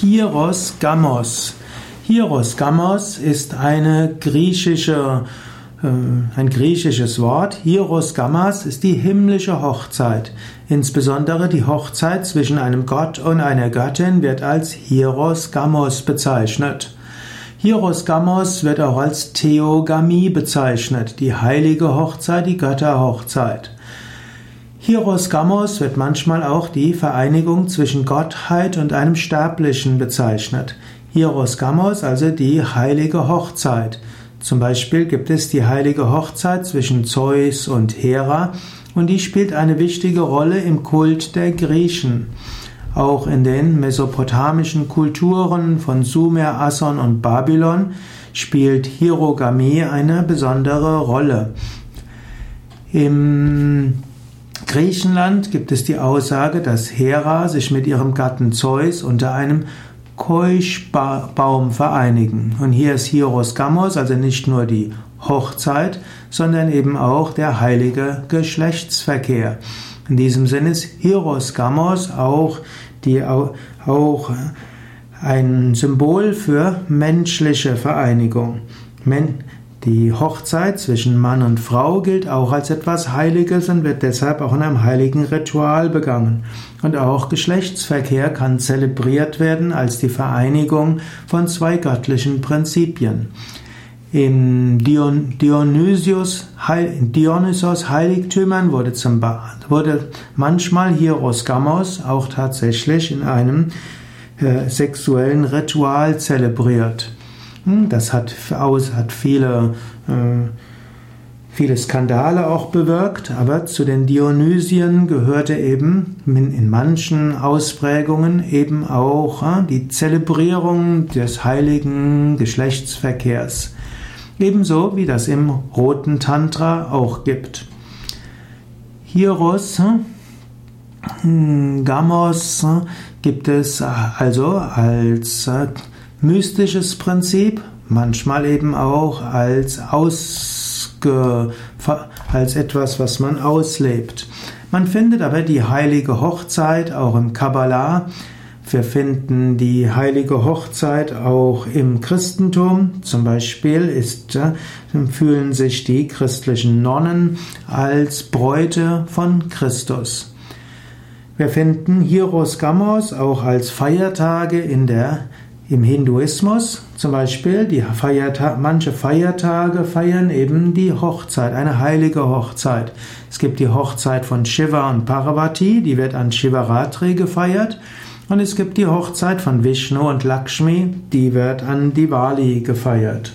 Hieros Gamos. Hieros Gamos ist eine griechische, äh, ein griechisches Wort. Hieros Gamos ist die himmlische Hochzeit. Insbesondere die Hochzeit zwischen einem Gott und einer Göttin wird als Hieros Gamos bezeichnet. Hieros Gamos wird auch als Theogamie bezeichnet, die heilige Hochzeit, die Götterhochzeit. Hieros Gamos wird manchmal auch die Vereinigung zwischen Gottheit und einem Sterblichen bezeichnet. Hieros Gamos, also die heilige Hochzeit. Zum Beispiel gibt es die heilige Hochzeit zwischen Zeus und Hera und die spielt eine wichtige Rolle im Kult der Griechen. Auch in den mesopotamischen Kulturen von Sumer, Asson und Babylon spielt Hierogamie eine besondere Rolle. Im Griechenland gibt es die Aussage, dass Hera sich mit ihrem Gatten Zeus unter einem Keuschbaum vereinigen. Und hier ist Hieros Gamos, also nicht nur die Hochzeit, sondern eben auch der heilige Geschlechtsverkehr. In diesem Sinne ist Hieros Gamos auch, die, auch ein Symbol für menschliche Vereinigung. Die Hochzeit zwischen Mann und Frau gilt auch als etwas Heiliges und wird deshalb auch in einem heiligen Ritual begangen. Und auch Geschlechtsverkehr kann zelebriert werden als die Vereinigung von zwei göttlichen Prinzipien. In Dion Dionysius, Dionysos Heiligtümern wurde, zum wurde manchmal Hieros Gamos auch tatsächlich in einem äh, sexuellen Ritual zelebriert. Das hat, hat viele, äh, viele Skandale auch bewirkt, aber zu den Dionysien gehörte eben in manchen Ausprägungen eben auch äh, die Zelebrierung des heiligen Geschlechtsverkehrs. Ebenso wie das im roten Tantra auch gibt. Hieros, hm, Gamos gibt es also als mystisches Prinzip, manchmal eben auch als, ausge, als etwas, was man auslebt. Man findet aber die heilige Hochzeit auch im Kabbalah. Wir finden die heilige Hochzeit auch im Christentum. Zum Beispiel ist, äh, fühlen sich die christlichen Nonnen als Bräute von Christus. Wir finden Hieros Gamos auch als Feiertage in der im Hinduismus zum Beispiel, die Feierta manche Feiertage feiern eben die Hochzeit, eine heilige Hochzeit. Es gibt die Hochzeit von Shiva und Parvati, die wird an Shivaratri gefeiert. Und es gibt die Hochzeit von Vishnu und Lakshmi, die wird an Diwali gefeiert.